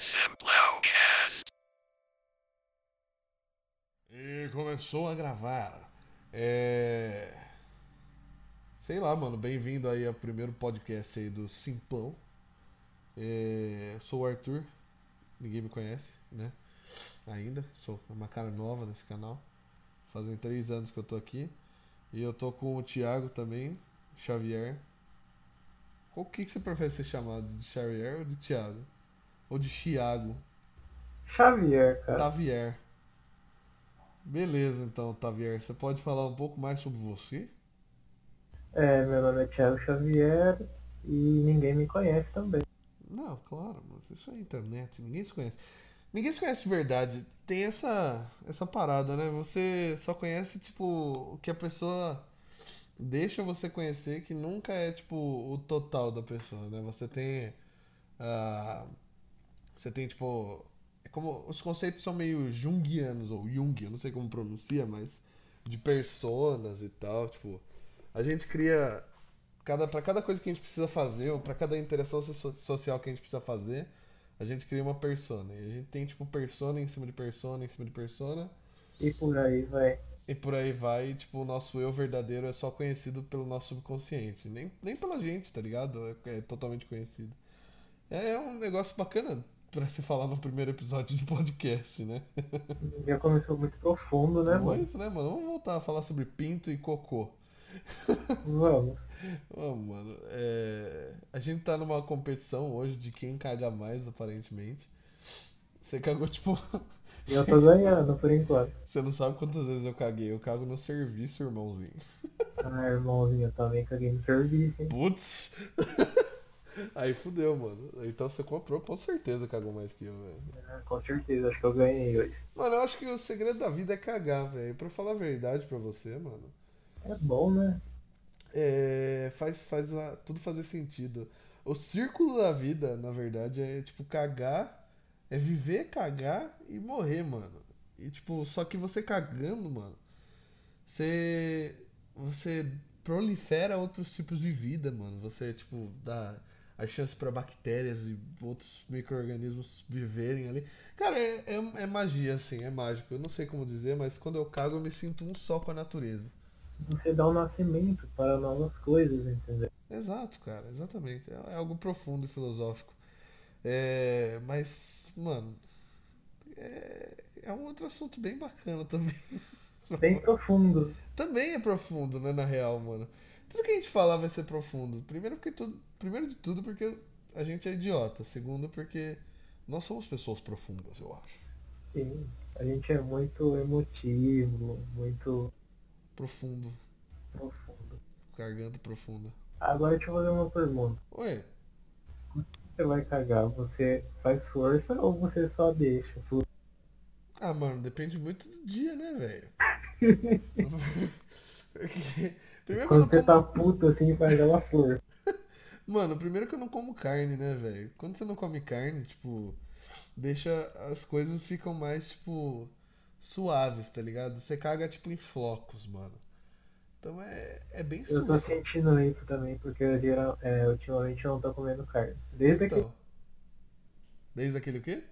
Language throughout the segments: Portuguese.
Simplocast. E começou a gravar. É. Sei lá, mano. Bem-vindo aí ao primeiro podcast aí do Simplão. É... Sou o Arthur. Ninguém me conhece, né? Ainda. Sou uma cara nova nesse canal. Fazem três anos que eu tô aqui. E eu tô com o Thiago também, Xavier. Qual que, que você prefere ser chamado? De Xavier ou de Thiago? Ou de Thiago? Xavier, cara. Tavier. Beleza, então, Tavier. Você pode falar um pouco mais sobre você? É, meu nome é Thiago Xavier e ninguém me conhece também. Não, claro, mas isso é internet, ninguém se conhece. Ninguém se conhece de verdade. Tem essa essa parada, né? Você só conhece tipo o que a pessoa deixa você conhecer, que nunca é tipo o total da pessoa, né? Você tem ah, você tem tipo é como os conceitos são meio junguianos ou Jung, eu não sei como pronuncia, mas de personas e tal, tipo, a gente cria cada para cada coisa que a gente precisa fazer ou para cada interação so- social que a gente precisa fazer, a gente cria uma persona. E a gente tem tipo persona em cima de persona em cima de persona. E por aí vai. E por aí vai, e, tipo, o nosso eu verdadeiro é só conhecido pelo nosso subconsciente. Nem, nem pela gente, tá ligado? É, é totalmente conhecido. É um negócio bacana pra se falar no primeiro episódio de podcast, né? Já começou muito profundo, né, mano? Mas, né, mano? Vamos voltar a falar sobre pinto e cocô. Vamos. Vamos, mano. É, A gente tá numa competição hoje de quem caga mais, aparentemente. Você cagou, tipo. Eu tô ganhando por enquanto. Você não sabe quantas vezes eu caguei. Eu cago no serviço, irmãozinho. Ah, irmãozinho, eu também caguei no serviço, hein? Putz! Aí fudeu, mano. Então você comprou, com certeza cagou mais que eu, velho. Ah, com certeza, acho que eu ganhei hoje. Mano, eu acho que o segredo da vida é cagar, velho. Pra falar a verdade pra você, mano. É bom, né? É, faz, faz a- tudo fazer sentido. O círculo da vida, na verdade, é tipo cagar, é viver, cagar e morrer, mano. E tipo, só que você cagando, mano, você você prolifera outros tipos de vida, mano. Você tipo dá a chance pra bactérias e outros micro-organismos viverem ali. Cara, é, é, é magia, assim, é mágico. Eu não sei como dizer, mas quando eu cago eu me sinto um só com a natureza. Você dá o nascimento para novas coisas, entendeu? Exato, cara, exatamente. É, é algo profundo e filosófico. É, mas, mano, é, é um outro assunto bem bacana também. Bem profundo. Também é profundo, né, na real, mano. Tudo que a gente falar vai ser profundo. Primeiro porque tudo, primeiro de tudo porque a gente é idiota. Segundo porque nós somos pessoas profundas, eu acho. Sim. A gente é muito emotivo, muito Profundo, profundo. garganta profunda. Agora deixa eu fazer uma pergunta. Oi, Você vai cagar, você faz força ou você só deixa? Ah, mano, depende muito do dia, né, velho? Porque- Primeiro Quando você como... tá puto assim, faz ela flor. Mano, primeiro que eu não como carne, né, velho? Quando você não come carne, tipo, deixa as coisas ficam mais, tipo, suaves, tá ligado? Você caga, tipo, em flocos, mano. Então é, é bem Eu tô sentindo isso também, porque eu, geral- é, ultimamente eu não tô comendo carne. Desde aquele, Então. Desde aquele o quê?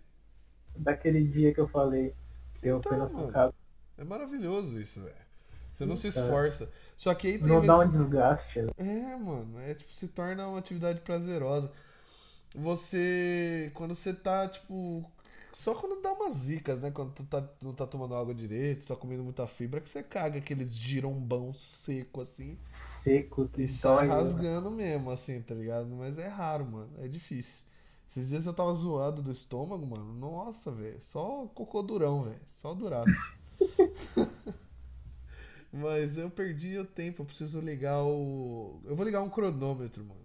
daquele dia que eu falei que eu fui Então, na sua casa. É maravilhoso isso, velho. Você não se Então. esforça. Só que aí tem Não dá um vezes- desgaste? É, mano, é tipo, se torna uma atividade prazerosa. Você, quando você tá, tipo, só quando dá umas zicas, né? Quando tu tá, não tá tomando água direito, tá comendo muita fibra, que você caga aqueles girombão seco assim Seco, que e sai dói, né? rasgando mesmo, assim, tá ligado? Mas é raro, mano, é difícil. Esses dias eu tava zoado do estômago, mano. Nossa, velho, só cocô durão, velho, só duraço. Mas eu perdi o tempo, eu preciso ligar o. Eu vou ligar um cronômetro, mano.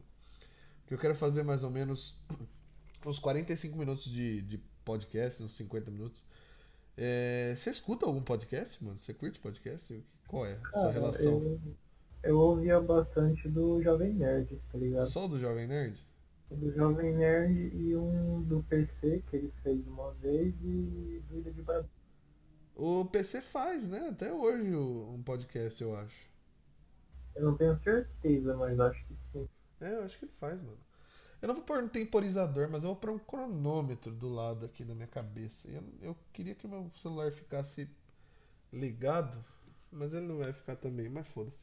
Que eu quero fazer mais ou menos uns 45 minutos de, de podcast, uns 50 minutos. É, Você escuta algum podcast, mano? Você curte podcast? Qual é a sua Cara, relação? eu, eu ouvia bastante do Jovem Nerd, tá ligado? Só do Jovem Nerd? Do Jovem Nerd e um do PC que ele fez uma vez e do Ilha de Barbados. O PC faz, né? Até hoje um podcast, eu acho. Eu não tenho certeza, mas acho que sim. É, eu acho que ele faz, mano. Eu não vou pôr um temporizador, mas eu vou pôr um cronômetro do lado aqui da minha cabeça. Eu, eu queria que meu celular ficasse ligado, mas ele não vai ficar também, mas foda-se.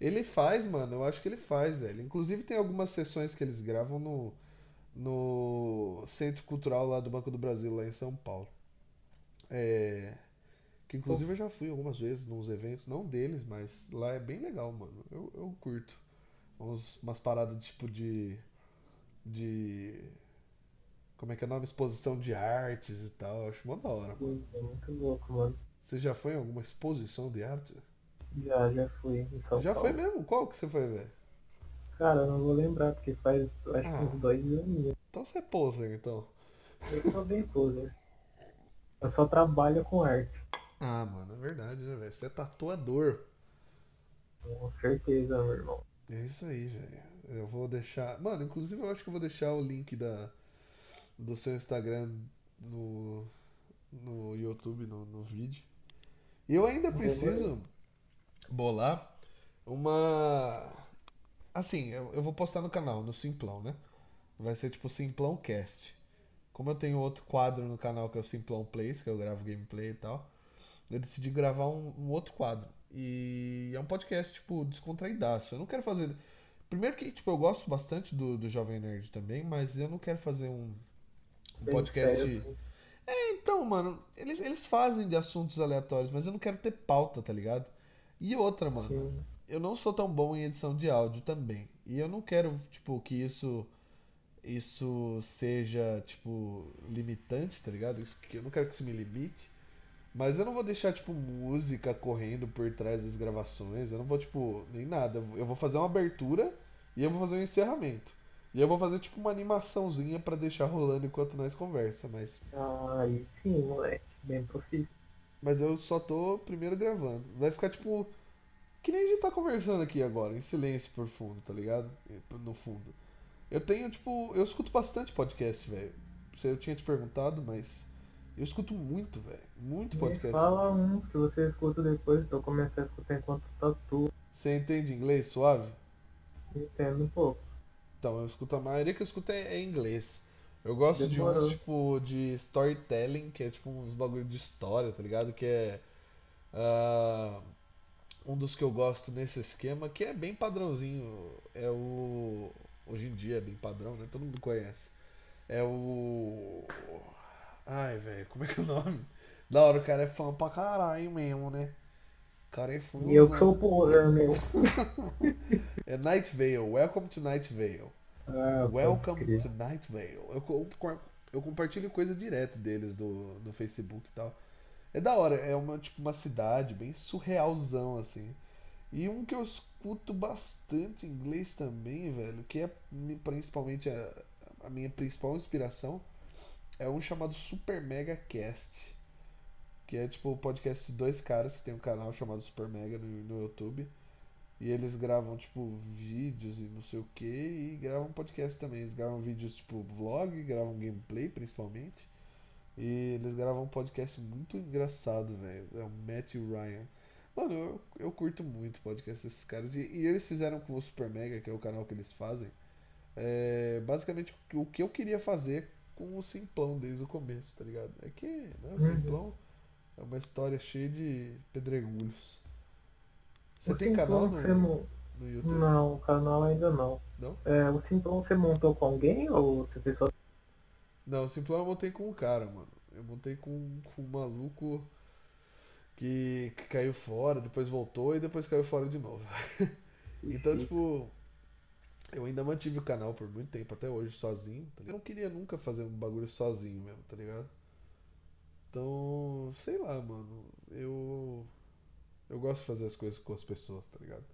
Ele faz, mano, eu acho que ele faz, velho. Inclusive tem algumas sessões que eles gravam no, no Centro Cultural lá do Banco do Brasil, lá em São Paulo. É, que inclusive eu já fui algumas vezes nos eventos, não deles, mas lá é bem legal, mano. Eu, eu curto. Uns, umas paradas tipo de. De. Como é que é o nome? Exposição de artes e tal. Eu acho mó da hora. Sim, É muito louco, mano. Você já foi em alguma exposição de arte? Já, já fui em São Já foi Paulo. mesmo? Qual que você foi ver? Cara, eu não vou lembrar, porque faz acho que Ah. uns dois anos. Então você é poser, então. Eu sou bem poser. Eu só trabalho com arte. Ah, mano, é verdade, né, velho? Você é tatuador. Com certeza, meu irmão. É isso aí, velho. Eu vou deixar. Mano, inclusive eu acho que eu vou deixar o link da, do seu Instagram no, no YouTube, no, no vídeo. E eu ainda preciso bolar uma. Assim, eu, eu vou postar no canal, no Simplão, né? Vai ser tipo Simplão Cast. Como eu tenho outro quadro no canal que é o Simplão Plays, que eu gravo gameplay e tal, eu decidi gravar um, um outro quadro. E é um podcast, tipo, descontraidaço. Eu não quero fazer. Primeiro que, tipo, eu gosto bastante do, do Jovem Nerd também, mas eu não quero fazer um, um podcast. sério, assim. Então, mano, eles, eles fazem de assuntos aleatórios, mas eu não quero ter pauta, tá ligado? E outra, mano, Sim. eu não sou tão bom em edição de áudio também. E eu não quero, tipo, que isso isso seja, tipo, limitante, tá ligado? Isso, que eu não quero que isso me limite. Mas eu não vou deixar, tipo, música correndo por trás das gravações. Eu não vou, tipo, nem nada. Eu vou fazer uma abertura e eu vou fazer um encerramento. E eu vou fazer, tipo, uma animaçãozinha pra deixar rolando enquanto nós conversa, mas... Ah, aí sim, moleque. Bem profissional. Mas eu só tô primeiro gravando. Vai ficar tipo. Que nem a gente tá conversando aqui agora, em silêncio por fundo, tá ligado? No fundo. Eu tenho, tipo. Eu escuto bastante podcast, velho. Eu tinha te perguntado, mas. Eu escuto muito, velho. Muito Me podcast. fala um que você escuta depois, pra eu começar a escutar enquanto tatu. Você entende inglês suave? Entendo um pouco. Então, eu escuto a maioria que eu escuto é, é inglês. Eu gosto de uns, Demorou. tipo, de storytelling, que é tipo uns bagulho de história, tá ligado? Que é. ah, um dos que eu gosto nesse esquema, que é bem padrãozinho. É o. Hoje em dia é bem padrão, né? Todo mundo conhece. É o. Ai, velho, como é que é o nome? Da hora, o cara é fã pra caralho mesmo, né? O cara é fã. E eu que sou o poser, meu. É Night Vale, Welcome to Night Vale. Ah, Welcome to Night Vale. Eu, co- eu compartilho coisa direto deles do, no Facebook e tal. É da hora, é uma, tipo, uma cidade bem surrealzão, assim. E um que eu escuto bastante em inglês também, velho, que é principalmente a, a minha principal inspiração, é um chamado Super Mega Cast. Que é tipo o podcast de dois caras que tem um canal chamado Super Mega no, no YouTube. E eles gravam, tipo, vídeos e não sei o que, e gravam podcast também. Eles gravam vídeos, tipo, vlog, gravam gameplay, principalmente. E eles gravam um podcast muito engraçado, velho. É o Matt o Ryan. Mano, eu, eu curto muito podcast desses caras. E, e eles fizeram com o Super Mega, que é o canal que eles fazem, é, basicamente o que eu queria fazer com o Simplão desde o começo, tá ligado? É que, né, o. Simplão é uma história cheia de pedregulhos. Você O tem Simplão canal no, mon- no YouTube? Não, canal ainda não. Não? É, o Simplão você montou com alguém ou você fez só. Não, o Simplão eu montei com um cara, mano. Eu montei com, com um maluco que, que caiu fora, depois voltou e depois caiu fora de novo. Então, tipo, eu ainda mantive o canal por muito tempo, até hoje, sozinho. tá? Eu não queria nunca fazer um bagulho sozinho mesmo, tá ligado? Então, sei lá, mano. Eu. Eu gosto de fazer as coisas com as pessoas, tá ligado?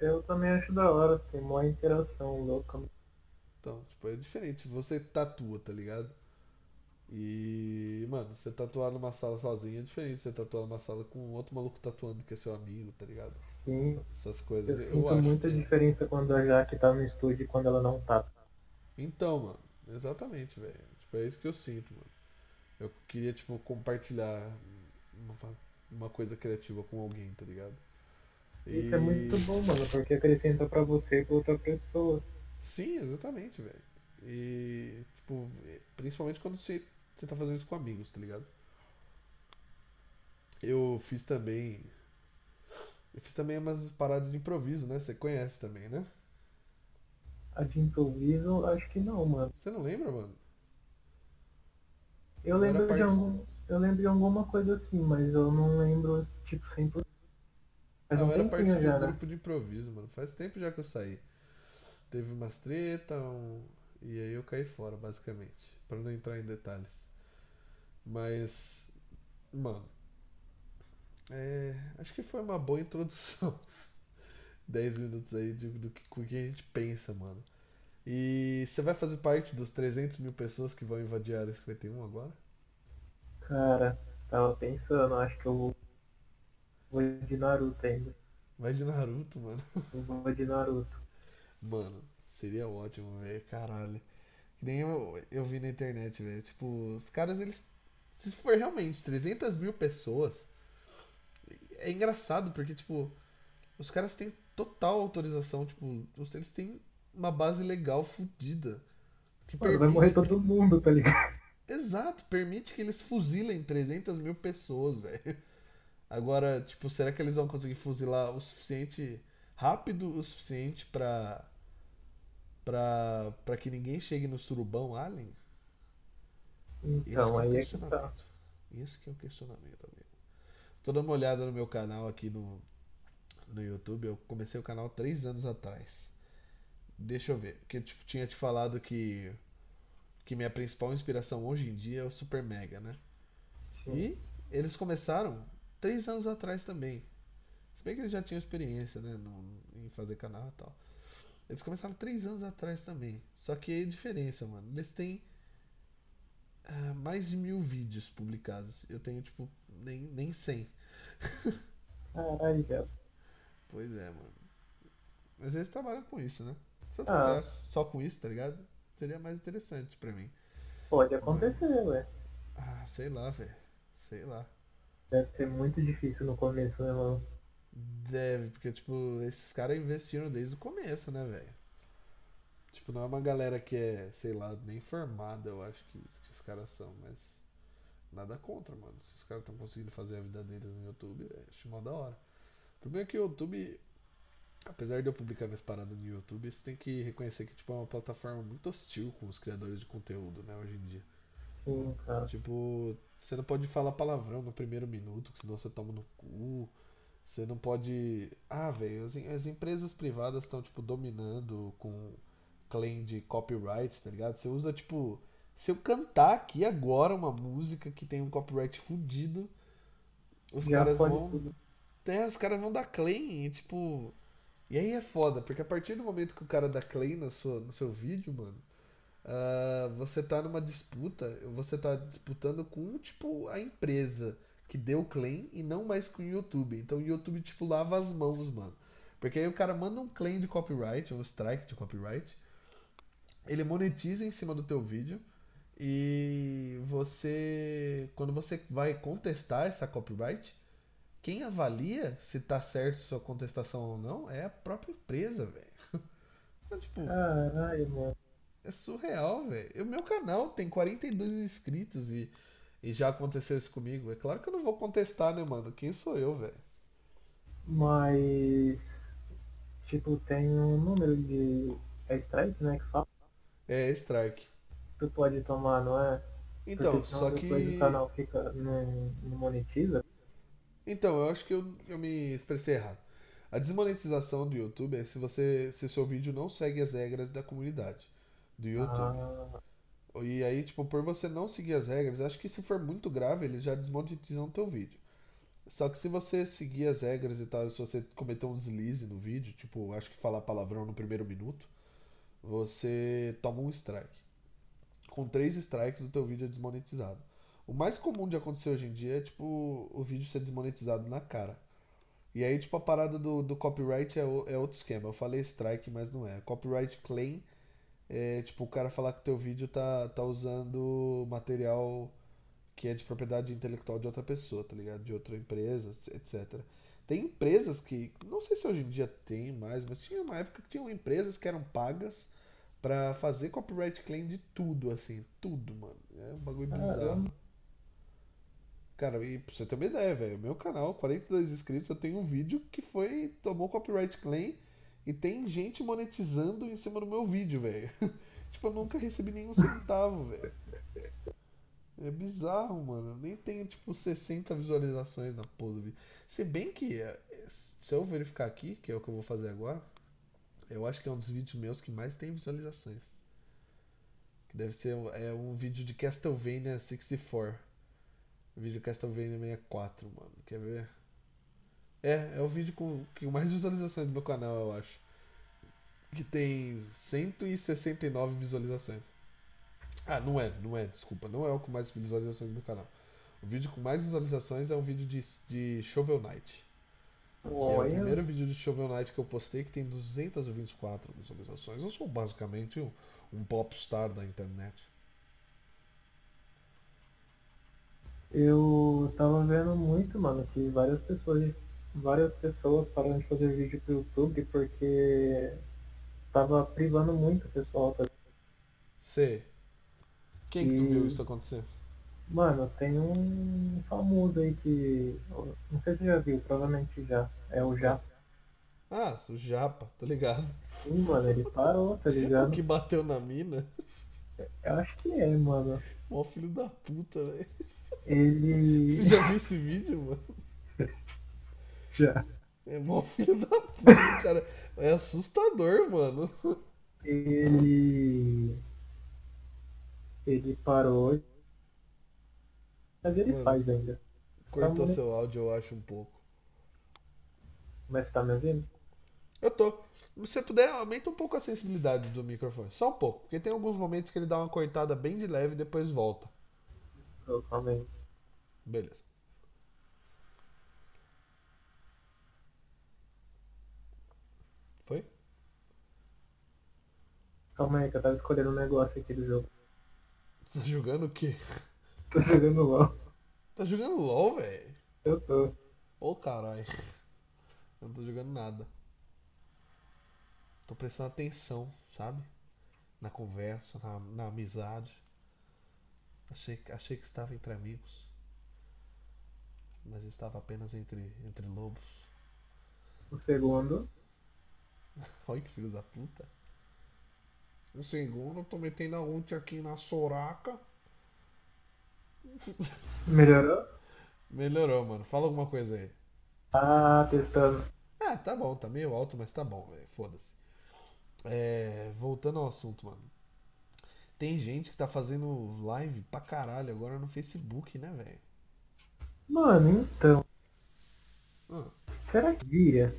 Eu também acho da hora, tem uma interação louca. Então, tipo, é diferente. Você tatua, tá ligado? E, mano, você tatuar numa sala sozinho é diferente de você tatuar numa sala com outro maluco tatuando que é seu amigo, tá ligado? Sim, Essas coisas. eu Eu, sinto acho. muita que- diferença quando a Jaque tá no estúdio e quando ela não tá. Então, mano, exatamente, velho. Tipo, é isso que eu sinto, mano. Eu queria, tipo, compartilhar uma, uma coisa criativa com alguém, tá ligado? Isso é muito bom, mano, porque acrescenta pra você e pra outra pessoa. Sim, exatamente, velho. E, tipo, principalmente quando você, você tá fazendo isso com amigos, tá ligado? Eu fiz também. Eu fiz também umas paradas de improviso, né? Você conhece também, né? A de improviso, acho que não, mano. Você não lembra, mano? Eu lembro de parte- algum. Eu lembro de alguma coisa assim, mas eu não lembro, tipo, 100%. Faz eu um era parte de um né? grupo de improviso, mano. Faz tempo já que eu saí. Teve umas treta, um... e aí eu caí fora, basicamente. Pra não entrar em detalhes. Mas, mano, é, acho que foi uma boa introdução. 10 minutos aí de- do que, que a gente pensa, mano. E você vai fazer parte dos 300 mil pessoas que vão invadir a área 51 agora? Cara, tava pensando, acho que eu vou. Vou de Naruto ainda. Vai de Naruto, mano. Eu vou de Naruto. Mano, seria ótimo, velho. Caralho. Que nem eu, eu vi na internet, velho. Tipo, os caras, eles. Se for realmente 300 mil pessoas. É engraçado, porque, tipo. Os caras têm total autorização. Tipo, eles têm uma base legal fodida. Que Mano, vai morrer todo mundo, tá ligado? Exato, permite que eles fuzilem 300 mil pessoas, velho. Agora, tipo, será que eles vão conseguir fuzilar o suficiente, rápido o suficiente pra, pra, pra que ninguém chegue no surubão alien? Esse Então, que é aí é que tá. Esse que é o questionamento, amigo. Tô dando uma olhada no meu canal aqui no, no YouTube. Eu comecei o canal três anos atrás. Deixa eu ver. Porque eu tipo, tinha te falado que, que minha principal inspiração hoje em dia é o Super Mega, né? Sim. E eles começaram três anos atrás também. Se bem que eles já tinham experiência, né? no- em fazer canal e tal. Eles começaram três anos atrás também. Só que aí a diferença, mano. Eles têm ah, mais de mil vídeos publicados. Eu tenho, tipo, nem, nem 100. Caralho, velho. Pois é, mano. Mas eles trabalham com isso, né? Se eu Ah. trabalhasse só com isso, tá ligado? Seria mais interessante pra mim. Pode acontecer, ué. Ah, sei lá, velho. Sei lá. Deve ser muito difícil no começo, né, mano? Deve, porque, tipo, esses caras investiram desde o começo, né, velho? Tipo, não é uma galera que é, sei lá, nem formada, eu acho que, que os caras são, mas nada contra, mano. Se os caras estão conseguindo fazer a vida deles no YouTube, é, mó da hora. O problema é que o YouTube, apesar de eu publicar minhas paradas no YouTube, você tem que reconhecer que, tipo, é uma plataforma muito hostil com os criadores de conteúdo, né, hoje em dia. Sim, cara. Tipo, você não pode falar palavrão no primeiro minuto, que senão você toma no cu. Você não pode. Ah, velho, as, as empresas privadas estão, tipo, dominando com claim de copyright, tá ligado? Você usa, tipo. Se eu cantar aqui agora uma música que tem um copyright fudido, os Já caras vão. tudo. É, os caras vão dar claim e, tipo. E aí é foda, porque a partir do momento que o cara dá claim na sua, no seu vídeo, mano, ah, você tá numa disputa, você tá disputando com, tipo, a empresa que deu claim e não mais com o YouTube. Então o YouTube, tipo, lava as mãos, mano. Porque aí o cara manda um claim de copyright, um strike de copyright, ele monetiza em cima do teu vídeo e você, quando você vai contestar essa copyright, quem avalia se tá certo sua contestação ou não é a própria empresa, velho. Então, tipo, Caralho, mano. é surreal, velho. O meu canal tem 42 inscritos e, e já aconteceu isso comigo. É claro que eu não vou contestar, né, mano? Quem sou eu, velho? Mas. Tipo, tem um número de. É strike, né? Que fala. É strike. Tu pode tomar, não é? Então, só depois que. o canal fica. Não, não monetiza. Então, eu acho que eu, eu me expressei errado. A desmonetização do YouTube é se você se seu vídeo não segue as regras da comunidade do YouTube. Ah, E aí, tipo, por você não seguir as regras, acho que se for muito grave, eles já desmonetizam o teu vídeo. Só que se você seguir as regras e tal, se você cometer um deslize no vídeo, tipo, acho que falar palavrão no primeiro minuto, você toma um strike. Com três strikes, o teu vídeo é desmonetizado. O mais comum de acontecer hoje em dia é, tipo, o vídeo ser desmonetizado na cara. E aí, tipo, a parada do, do copyright é, é outro esquema. Eu falei strike, mas não é. Copyright claim é, tipo, o cara falar que teu vídeo tá, tá usando material que é de propriedade intelectual de outra pessoa, tá ligado? De outra empresa, etc. Tem empresas que, não sei se hoje em dia tem mais, mas tinha uma época que tinham empresas que eram pagas pra fazer copyright claim de tudo, assim. Tudo, mano. É um bagulho bizarro. Cara, e pra você ter uma ideia, velho, meu canal, 42 inscritos, eu tenho um vídeo que foi, tomou copyright claim e tem gente monetizando em cima do meu vídeo, velho. Tipo, eu nunca recebi nenhum centavo, velho. É bizarro, mano. Eu nem tenho, tipo, 60 visualizações na porra do vídeo. Se bem que, é, se eu verificar aqui, que é o que eu vou fazer agora, eu acho que é um dos vídeos meus que mais tem visualizações. Que deve ser é um vídeo de Castlevania 64. O vídeo de Castlevania 64, mano. Quer ver? É, é o vídeo com, com mais visualizações do meu canal, eu acho. Que tem 169 visualizações. Ah, não é, não é, desculpa. Não é o com mais visualizações do meu canal. O vídeo com mais visualizações é um vídeo de, de Shovel Knight. Que é o Olha, primeiro vídeo de Shovel Knight que eu postei que tem 224 visualizações. Eu sou basicamente um, um popstar da internet. eu tava vendo muito, mano, que várias pessoas, várias pessoas pararam de fazer vídeo pro YouTube porque tava privando muito o pessoal. tá? Sei. Quem que tu E- viu isso acontecer? Mano, tem um famoso aí que. Não sei se você já viu, provavelmente já. É o Japa. Ah, o Japa, tô ligado. Sim, mano, ele parou, tá O ligado? que bateu na mina. Eu acho que é, mano. Mó filho da puta, velho. Ele. Você já viu esse vídeo, mano? Já. É mó filho da puta, cara. É assustador, mano. Ele. Ele parou. Mas ele Mano. faz ainda. Cortou Tá seu áudio, eu acho, um pouco. Mas tá me ouvindo? Eu tô. Se você puder, aumenta um pouco a sensibilidade do microfone. Só um pouco. Porque tem alguns momentos que ele dá uma cortada bem de leve e depois volta. Eu também. Beleza. Foi? Calma aí, que eu tava escolhendo um negócio aqui do jogo. Você tá jogando o quê? Tô jogando LOL. Tá jogando LOL, velho? Eu tô. Ô caralho. Eu não tô jogando nada. Tô prestando atenção, sabe? Na conversa, na, na amizade. Achei, que- achei que estava entre amigos. Mas estava apenas entre, entre lobos. O segundo. Olha que filho da puta. Um segundo, eu tô metendo a ult aqui na soraca. Melhorou? Melhorou, mano. Fala alguma coisa aí. Ah, testando. Ah, tá bom, tá meio alto, mas tá bom, velho. Foda-se. É, voltando ao assunto, mano. Tem gente que tá fazendo live pra caralho agora no Facebook, né, velho? Mano, então. Ah, Será que vira?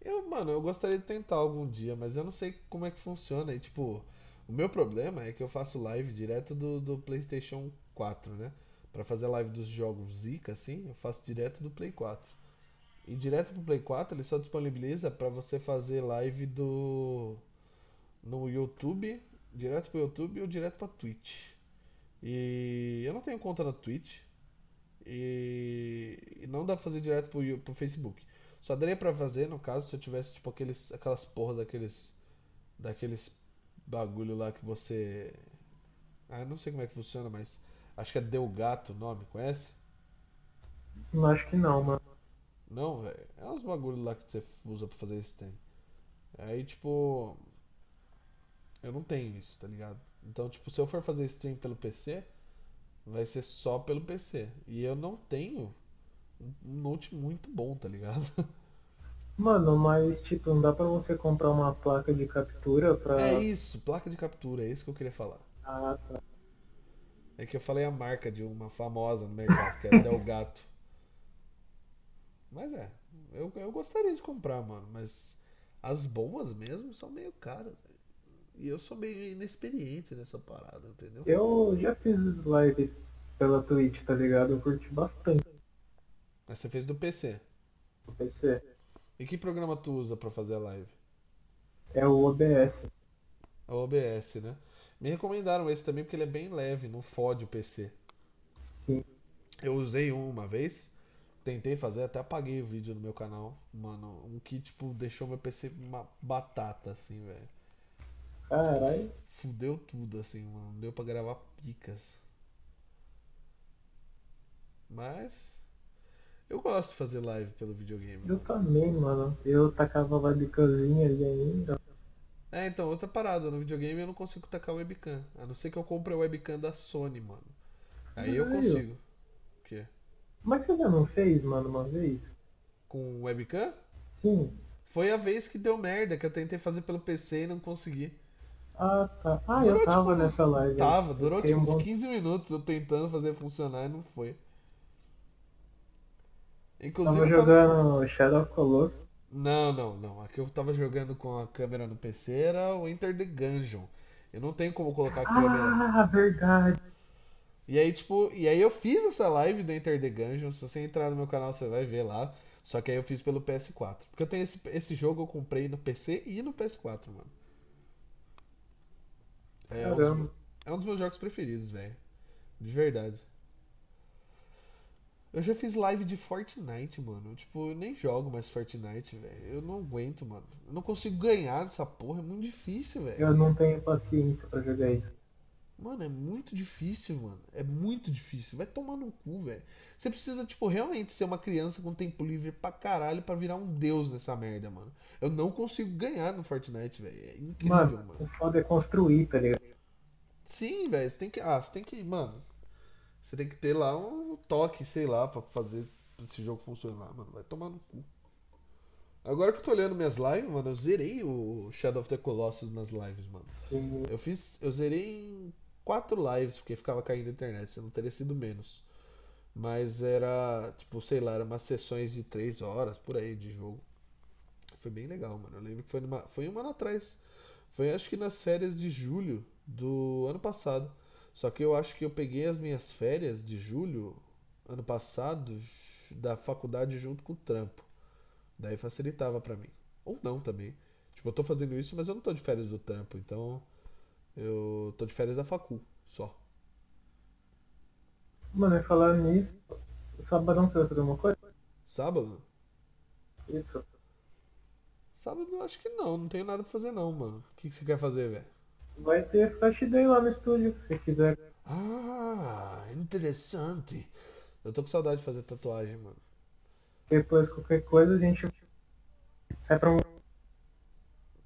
Eu, mano, eu gostaria de tentar algum dia, mas eu não sei como é que funciona. E, tipo, o meu problema é que eu faço live direto do, do PlayStation 4, né? Pra fazer live dos jogos Zika, assim, eu faço direto do Play 4. E direto pro Play 4 ele só disponibiliza pra você fazer live do no YouTube, direto pro YouTube ou direto pra Twitch. E eu não tenho conta na Twitch. E, e não dá pra fazer direto pro, pro Facebook. Só daria pra fazer, no caso, se eu tivesse, tipo, aqueles, aquelas porra daqueles. Daqueles bagulho lá que você. Ah, não sei como é que funciona, mas. Acho que é Delgato o nome, conhece? Não acho que não, mano. Não, velho. É uns bagulho lá que você usa pra fazer esse tem. Aí, tipo. Eu não tenho isso, tá ligado? Então, tipo, se eu for fazer stream pelo PC, vai ser só pelo PC. E eu não tenho um um note muito bom, tá ligado? Mano, mas tipo, não dá pra você comprar uma placa de captura pra. É isso, placa de captura, é isso que eu queria falar. Ah, tá. É que eu falei a marca de uma famosa no mercado, que é Delgato. Mas é, eu, eu gostaria de comprar, mano, mas as boas mesmo são meio caras. E eu sou meio inexperiente nessa parada, entendeu? Eu já fiz live pela Twitch, tá ligado? Eu curti bastante Mas você fez do PC. no PC. E que programa tu usa pra fazer a live? É o OBS. É o OBS, né? Me recomendaram esse também porque ele é bem leve, não fode o PC. Sim. Eu usei um uma vez, tentei fazer, até apaguei o vídeo no meu canal. Mano, um que, tipo, deixou meu PC uma batata, assim, velho. Caralho. Fudeu tudo, assim, mano. Não deu pra gravar picas. Mas. Eu gosto de fazer live pelo videogame. Eu também, mano. Eu tacava a webcamzinha ali ainda. É, então, outra parada. No videogame eu não consigo tacar webcam. A não ser que eu compre a webcam da Sony, mano. Aí eu consigo. O quê? Mas você já não fez, mano, uma vez? Com webcam? Sim. Foi a vez que deu merda, que eu tentei fazer pelo PC e não consegui. Ah, tá. Ah, Durou, eu tava tipo, nessa live. Tava, durou tipo uns bom- 15 minutos eu tentando fazer funcionar e não foi. Tava Inclusive, tava- jogando Shadow of Colossus. Não, não, não. Aqui eu tava jogando com a câmera no PC era o Enter the Gungeon. Eu não tenho como colocar a câmera. Ah, verdade. E aí, tipo, e aí eu fiz essa live do Enter the Gungeon. Se você entrar no meu canal, você vai ver lá. Só que aí eu fiz pelo PS4. Porque eu tenho esse, esse jogo eu comprei no PC e no PS4, mano. É um, dos, é um dos meus jogos preferidos, velho. De verdade. Eu já fiz live de Fortnite, mano. Tipo, eu nem jogo mais Fortnite, velho. Eu não aguento, mano. Eu não consigo ganhar dessa porra. É muito difícil, velho. Eu não tenho paciência pra jogar isso. Mano, é muito difícil, mano. É muito difícil. Vai tomar no cu, velho. Você precisa, tipo, realmente ser uma criança com tempo livre pra caralho pra virar um deus nessa merda, mano. Eu não consigo ganhar no Fortnite, velho. É incrível, Mano, mano. o foda é construir, tá ligado? Sim, velho. Você tem que. Ah, você tem que. Mano. Você tem que ter lá um toque, sei lá, pra fazer esse jogo funcionar, mano. Vai tomar no cu. Agora que eu tô olhando minhas lives, mano, eu zerei o Shadow of the Colossus nas lives, mano. Eu fiz. Eu zerei em quatro lives, porque ficava caindo a internet, se não teria sido menos. Mas era, tipo, sei lá, eram umas sessões de três horas por aí de jogo. Foi bem legal, mano. Eu lembro que foi, numa, foi um ano atrás. Foi acho que nas férias de julho do ano passado. Só que eu acho que eu peguei as minhas férias de julho ano passado da faculdade junto com o trampo. Daí facilitava pra mim. Ou não também. Tipo, eu tô fazendo isso, mas eu não tô de férias do trampo, então eu tô de férias da facul, só. Mano, e falar nisso, sabadão você vai fazer uma coisa? Sábado? Isso. Sábado eu acho que não, não tenho nada pra fazer não, mano. O que que você quer fazer, velho? Vai ter Flash Day lá no estúdio, se quiser. Ah, interessante. Eu tô com saudade de fazer tatuagem, mano. Depois, qualquer coisa, a gente sai pra um.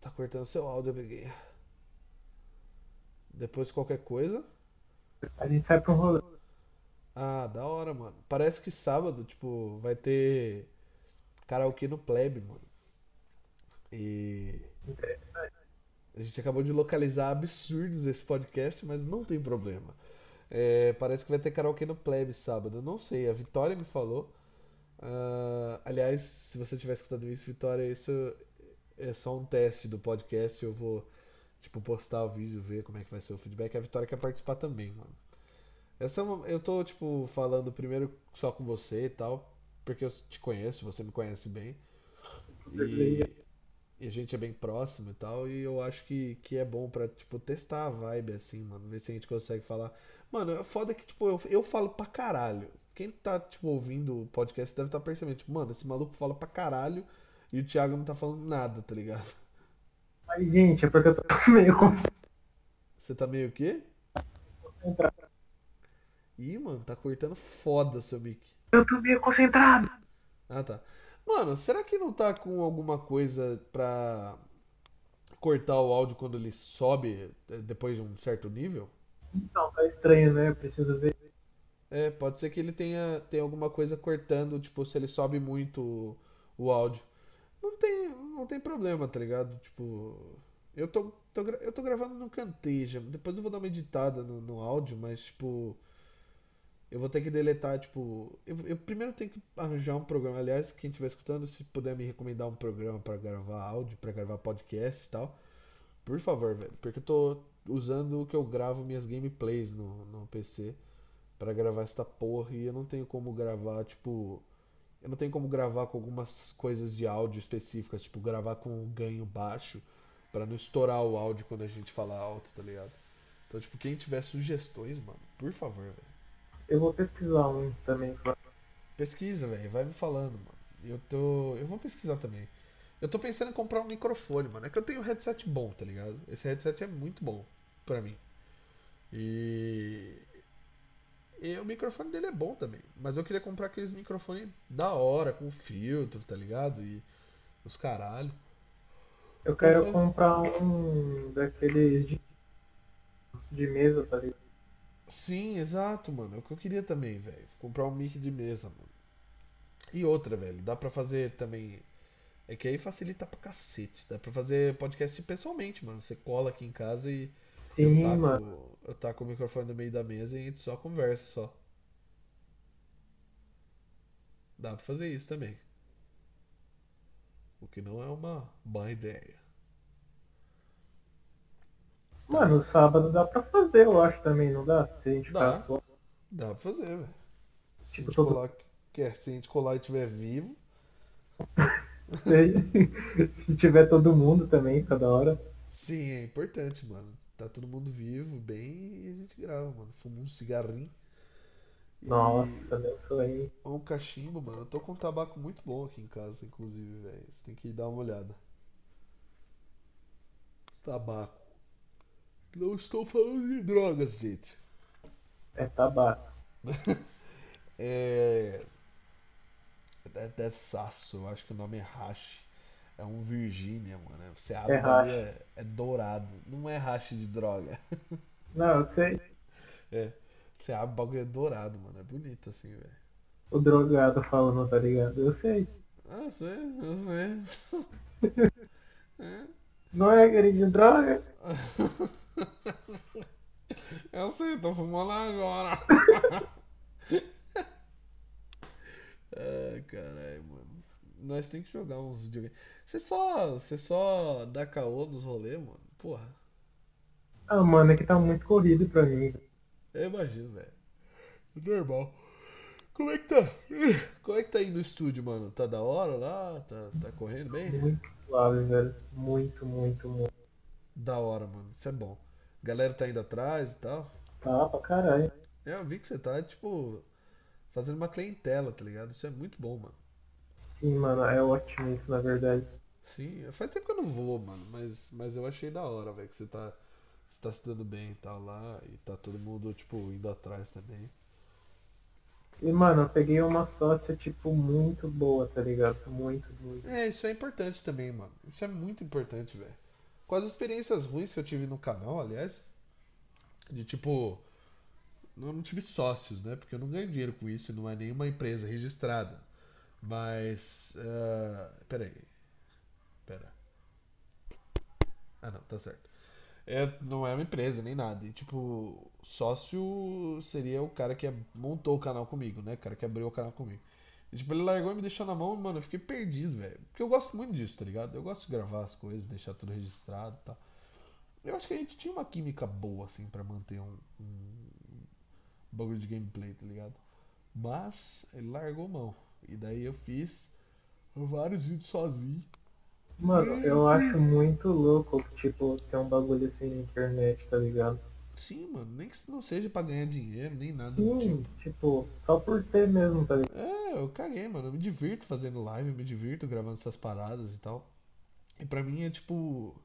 Tá cortando seu áudio, eu peguei. Depois qualquer coisa. A gente sai pra um rolê. Ah, da hora, mano. Parece que sábado, tipo, vai ter karaokê no Plebe, mano. E a gente acabou de localizar absurdos esse podcast, mas não tem problema. É, parece que vai ter karaokê no Plebe sábado. Não sei, a Vitória me falou. Ah, aliás, se você estiver escutando isso, Vitória, isso é só um teste do podcast. Eu vou, tipo, postar o vídeo, ver como é que vai ser o feedback. A Vitória quer participar também, mano. Essa é uma- eu tô, tipo, falando primeiro só com você e tal, porque eu te conheço, você me conhece bem. E, e a gente é bem próximo e tal, e eu acho que, que é bom pra, tipo, testar a vibe, assim, mano, ver se a gente consegue falar. Mano, é foda que, tipo, eu, eu falo pra caralho. Quem tá, tipo, ouvindo o podcast deve estar percebendo, tipo, mano, esse maluco fala pra caralho e o Thiago não tá falando nada, tá ligado? Mas, gente, é porque eu tô meio. Você tá meio o quê? Ih, mano, tá cortando foda seu mic. Eu tô meio concentrado. Ah, tá. Mano, será que não tá com alguma coisa pra cortar o áudio quando ele sobe eh, depois de um certo nível? Então, tá estranho, né? Preciso ver. É, pode ser que ele tenha, tenha alguma coisa cortando, tipo, se ele sobe muito o, o áudio. Não tem, não tem problema, tá ligado? Tipo, eu tô, tô eu tô gravando no Camtasia. Depois eu vou dar uma editada no, no áudio, mas, tipo, eu vou ter que deletar, tipo, eu, eu primeiro tenho que arranjar um programa. Aliás, quem estiver escutando, se puder me recomendar um programa pra gravar áudio, pra gravar podcast e tal, por favor, velho, porque eu tô usando o que eu gravo minhas gameplays no, no PC pra gravar esta porra e eu não tenho como gravar, tipo, eu não tenho como gravar com algumas coisas de áudio específicas, tipo, gravar com um ganho baixo pra não estourar o áudio quando a gente fala alto, tá ligado? Então, tipo, quem tiver sugestões, mano, por favor, velho. Eu vou pesquisar uns também. Pesquisa, velho, vai me falando, mano. Eu tô, eu vou pesquisar também. Eu tô pensando em comprar um microfone, mano. É que eu tenho um headset bom, tá ligado? Esse headset é muito bom pra mim. E. E o microfone dele é bom também. Mas eu queria comprar aqueles microfones da hora, com filtro, tá ligado? E os caralho. Eu quero comprar um daqueles de, de mesa, tá ligado? Sim, exato, mano. É o que eu queria também, velho. Comprar um mic de mesa, mano. E outra, velho. Dá pra fazer também. É que aí facilita pra cacete. Dá pra fazer podcast pessoalmente, mano. Você cola aqui em casa e. Sim, eu taco, mano. Eu taco o microfone no meio da mesa e a gente só conversa só. Dá pra fazer isso também. O que não é uma má ideia. Mano, sábado dá pra fazer, eu acho também, não dá? Se a gente Dá. só. Dá pra fazer, velho. Se, a Tipo, gente todo- colar, quer, se a gente colar e estiver vivo, Se, tiver todo mundo também, tá da hora. sim, é importante, mano. Tá todo mundo vivo, bem, e a gente grava, mano. Fuma um cigarrinho. E Nossa, meu sonho. um cachimbo, mano. Eu tô com um tabaco muito bom aqui em casa, inclusive, velho. Você tem que dar uma olhada. Tabaco. Não estou falando de drogas, gente. É tabaco. É. É, é saço, eu acho que o nome é hash. É um Virgínia, mano. Você abre É bagulho, hash. é, é dourado. Não é hash de droga. Não, eu sei. É. Você abre o bagulho é dourado, mano. É bonito assim, velho. O drogado falando, tá ligado? Eu sei. Ah, eu sei, eu sei. É, Não é aquele de droga? eu sei, tô fumando agora. Ai, caralho, mano. Nós tem que jogar uns videogames. Você só, você só dá caô nos rolês, mano. Porra. Ah, mano, é que tá muito corrido pra mim. Eu imagino, velho. Normal. Como é que tá? Como é que tá aí no estúdio, mano? Tá da hora lá? Tá, tá correndo bem? Muito suave, velho. Muito, muito, muito. Da hora, mano. Isso é bom. Galera tá indo atrás e tal. Tá pra caralho. É, eu vi que você tá, tipo, fazendo uma clientela, tá ligado? Isso é muito bom, mano. Sim, mano, é ótimo isso, na verdade. Sim, faz tempo que eu não vou, mano, mas, mas eu achei da hora, velho, que você tá, você tá se dando bem e tal lá, e tá todo mundo, tipo, indo atrás também. E, mano, eu peguei uma sócia, tipo, muito boa, tá ligado? Muito, muito. É, isso é importante também, mano. Isso é muito importante, velho. Com as experiências ruins que eu tive no canal, aliás, de tipo. Eu não tive sócios, né? Porque eu não ganho dinheiro com isso, não é nenhuma empresa registrada. Mas. Uh, pera aí. Pera. Ah, não, tá certo. É, não é uma empresa nem nada. E, tipo, sócio seria o cara que montou o canal comigo, né? O cara que abriu o canal comigo. E, tipo, ele largou e me deixou na mão, mano, eu fiquei perdido, velho. Porque eu gosto muito disso, tá ligado? Eu gosto de gravar as coisas, deixar tudo registrado e tal. Eu acho que a gente tinha uma química boa, assim, pra manter um, um bagulho de gameplay, tá ligado? Mas ele largou mão. E daí eu fiz vários vídeos sozinho. Mano, eu acho muito louco, tipo, ter um bagulho assim na internet, tá ligado? Sim, mano, nem que não seja pra ganhar dinheiro, nem nada do Sim, tipo. tipo, só por ter mesmo, tá ligado? É, eu caguei, mano. Eu me divirto fazendo live, eu me divirto gravando essas paradas e tal. E pra mim é tipo.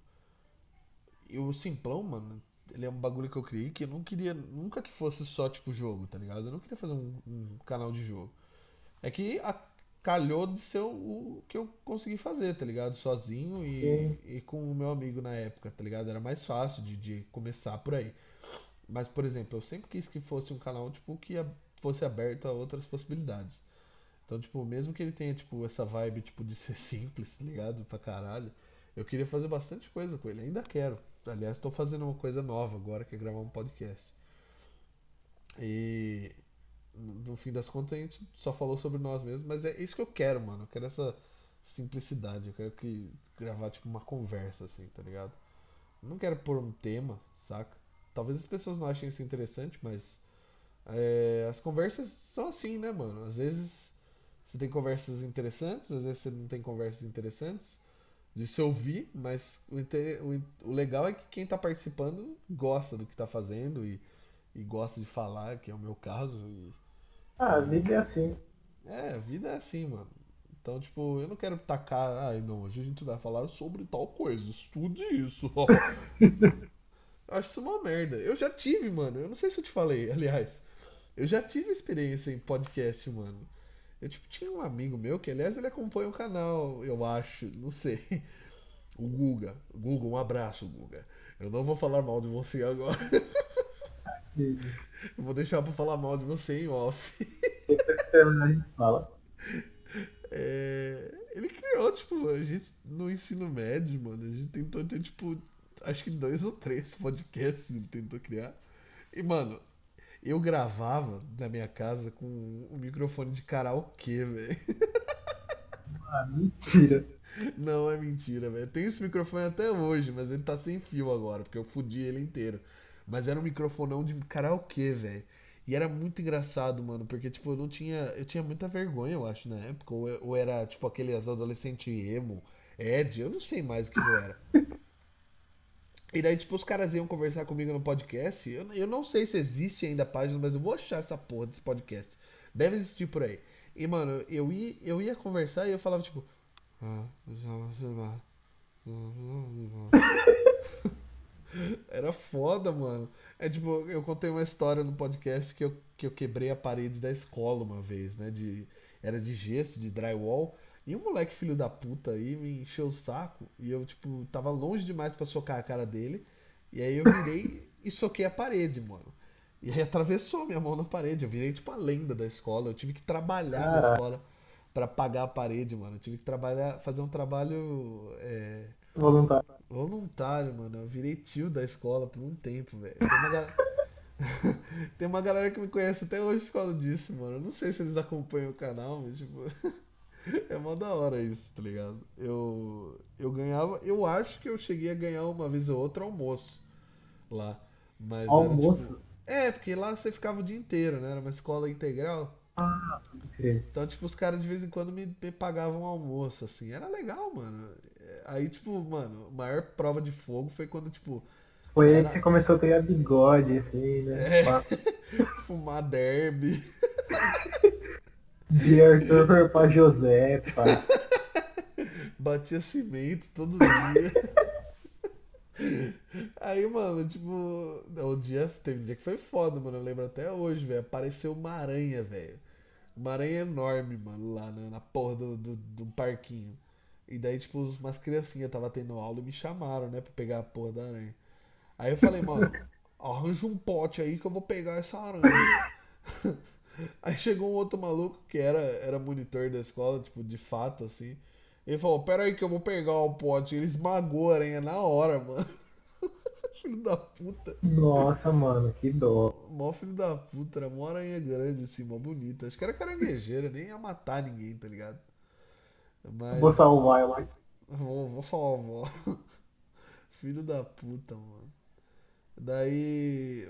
E o Simplão, mano, ele é um bagulho que eu criei que eu não queria nunca que fosse só tipo jogo, tá ligado? Eu não queria fazer um, um canal de jogo. É que a- calhou de ser o, o que eu consegui fazer, tá ligado? Sozinho e, e com o meu amigo na época, tá ligado? Era mais fácil de, de começar por aí. Mas, por exemplo, eu sempre quis que fosse um canal, tipo, que fosse aberto a outras possibilidades. Então, tipo, mesmo que ele tenha, tipo, essa vibe, tipo, de ser simples, tá ligado? Pra caralho. Eu queria fazer bastante coisa com ele. Ainda quero. Aliás, tô fazendo uma coisa nova agora, que é gravar um podcast. E... No fim das contas, a gente só falou sobre nós mesmos. Mas é isso que eu quero, mano. Eu quero essa simplicidade. Eu quero que gravar, tipo, uma conversa, assim, tá ligado? Eu não quero pôr um tema, saca? Talvez as pessoas não achem isso interessante, mas é, as conversas são assim, né, mano? Às vezes você tem conversas interessantes, às vezes você não tem conversas interessantes de se ouvir, mas o, inter- o legal é que quem tá participando gosta do que tá fazendo e, e gosta de falar, que é o meu caso. E, Ah, a vida é assim. é, a vida é assim, mano. Então, tipo, eu não quero tacar. Ai, não, hoje a gente vai falar sobre tal coisa. Estude isso. eu acho isso uma merda. Eu já tive, mano. Eu não sei se eu te falei, aliás. Eu já tive experiência em podcast, mano. Eu, tipo, tinha um amigo meu que, aliás, ele acompanha o canal, eu acho, não sei. O Guga. Guga, um abraço, Guga. Eu não vou falar mal de você agora. Eu vou deixar pra falar mal de você em off. a gente fala. É, ele criou, tipo, a gente no ensino médio, mano, a gente tentou ter, tipo, acho que dois ou três podcasts ele tentou criar. E, mano, eu gravava na minha casa com um microfone de karaokê, velho. Ah, mentira. Não é mentira, velho. Tem esse microfone até hoje, mas ele tá sem fio agora, porque eu fudi ele inteiro. Mas era um microfonão de karaokê, velho. E era muito engraçado, mano, porque, tipo, eu não tinha. Eu tinha muita vergonha, eu acho, na época. Ou, ou era, tipo, aqueles adolescente emo, Ed, eu não sei mais o que eu era. E daí, tipo, os caras iam conversar comigo no podcast. Eu, eu não sei se existe ainda a página, mas eu vou achar essa porra desse podcast. Deve existir por aí. E, mano, eu ia, eu ia conversar e eu falava, tipo. "Ah, Era foda, mano. É tipo, eu contei uma história no podcast que eu, que eu quebrei a parede da escola uma vez, né? De, era de gesso, de drywall. E um moleque filho da puta aí me encheu o saco. E eu, tipo, tava longe demais pra socar a cara dele. E aí eu virei e soquei a parede, mano. E aí atravessou minha mão na parede. Eu virei, tipo, a lenda da escola. Eu tive que trabalhar na escola pra pagar a parede, mano. Eu tive que trabalhar, fazer um trabalho. é, Voluntário. Voluntário, mano. Eu virei tio da escola por um tempo, velho. Tem uma, ga- Tem uma galera que me conhece até hoje por causa disso, mano. Eu não sei se eles acompanham o canal, mas, tipo. É mó da hora isso, tá ligado? Eu, eu ganhava. Eu acho que eu cheguei a ganhar uma vez ou outra almoço lá. Mas era, Almoço? tipo. É, porque lá você ficava o dia inteiro, né? Era uma escola integral. Pode crer. Então, tipo, os caras de vez em quando me, me pagavam almoço, assim. Era legal, mano. É, Aí, tipo, mano, a maior prova de fogo foi quando, tipo, Foi aí Era- que você começou a criar bigode, assim, né? É. Fumar derby. De Arthur pra José, pá. Batia cimento todo dia. Aí, mano, tipo, o dia, teve um dia que foi foda, mano. Eu lembro até hoje, velho. Apareceu uma aranha, velho. Uma aranha enorme, mano, lá na, na porra do, do, do parquinho. E daí, tipo, umas criancinhas tava tendo aula e me chamaram, né, pra pegar a porra da aranha. Aí eu falei, mano, arranja um pote aí que eu vou pegar essa aranha. Chegou um outro maluco que era, era monitor da escola, tipo, de fato, assim. Ele falou, pera aí que eu vou pegar o pote. Ele esmagou a aranha na hora, mano. Filho da puta. Nossa, mano, que dó. Mó filho da puta, era mó aranha grande, assim, mó bonita. Acho que era caranguejeira, nem ia matar ninguém, tá ligado? Mas. Vou salvar ela. Vou, vou salvar. Filho da puta, mano. Daí.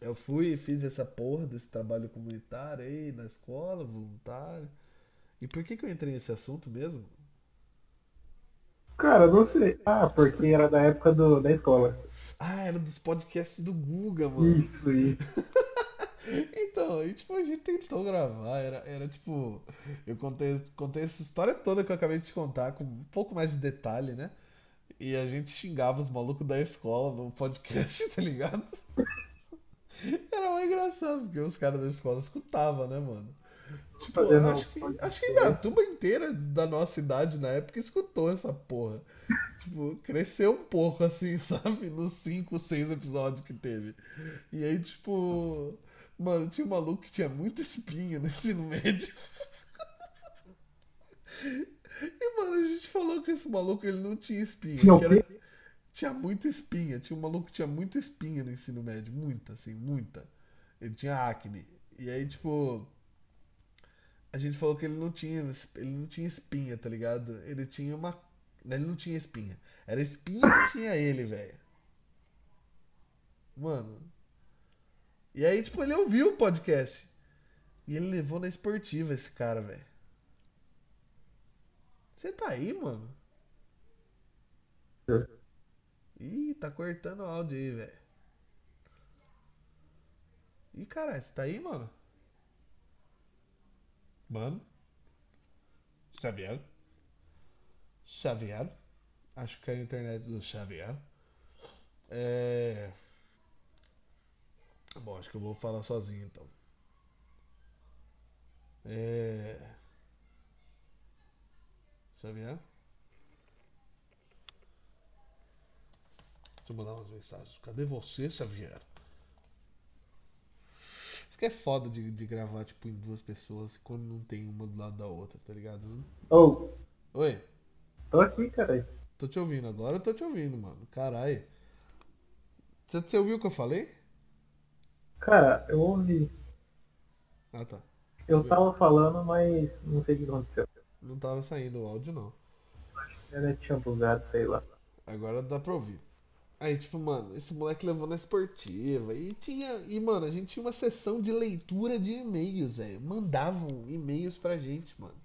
Eu fui e fiz essa porra desse trabalho comunitário aí na escola, voluntário. E por que que eu entrei nesse assunto mesmo? Cara, não sei. Ah, porque era da época do, da escola. Ah, era dos podcasts do Guga, mano. Isso, isso. Então, aí, tipo, a gente tentou gravar, era, era tipo, eu contei, contei essa história toda que eu acabei de te contar, com um pouco mais de detalhe, né? E a gente xingava os malucos da escola no podcast, tá ligado? Era mais engraçado, porque os caras da escola escutavam, né, mano? Tipo, Fazendo acho que, acho que a Indatuba inteira da nossa idade na época escutou essa porra. Tipo, cresceu um pouco, assim, sabe? Nos 5, 6 episódios que teve. E aí, tipo. Mano, tinha um maluco que tinha muita espinha no ensino médio. E, mano, a gente falou que esse maluco ele não tinha espinha. Tinha o que era-? Tinha muita espinha. Tinha um maluco que tinha muita espinha no ensino médio. Muita, assim, muita. Ele tinha acne. E aí, tipo. A gente falou que ele não tinha. Ele não tinha espinha, tá ligado? Ele tinha uma. Ele não tinha espinha. Era espinha que tinha ele, velho. Mano. E aí, tipo, ele ouviu o podcast. E ele levou na esportiva esse cara, velho. Você tá aí, mano? Ih, tá cortando o áudio aí, velho. Ih, caralho, você tá aí, mano? Mano? Xavier. Xavier. Acho que é a internet do Xavier. É. Bom, acho que eu vou falar sozinho então. É. Xavier? Mandar umas mensagens. Cadê você, Xavier? Isso que é foda de, de gravar, tipo, em duas pessoas quando não tem uma do lado da outra, tá ligado? Ô, Oi, tô aqui, cara. tô te ouvindo agora, eu tô te ouvindo, mano. Caralho. Você, você ouviu o que eu falei? Cara, eu ouvi. Ah, tá. Eu tava falando, mas não sei o que aconteceu. Não tava saindo o áudio, não. Ela tinha bugado, sei lá. Agora dá pra ouvir. Aí, tipo, mano, esse moleque levou na esportiva. E tinha. E, mano, a gente tinha uma sessão de leitura de e-mails, velho. Mandavam e-mails pra gente, mano.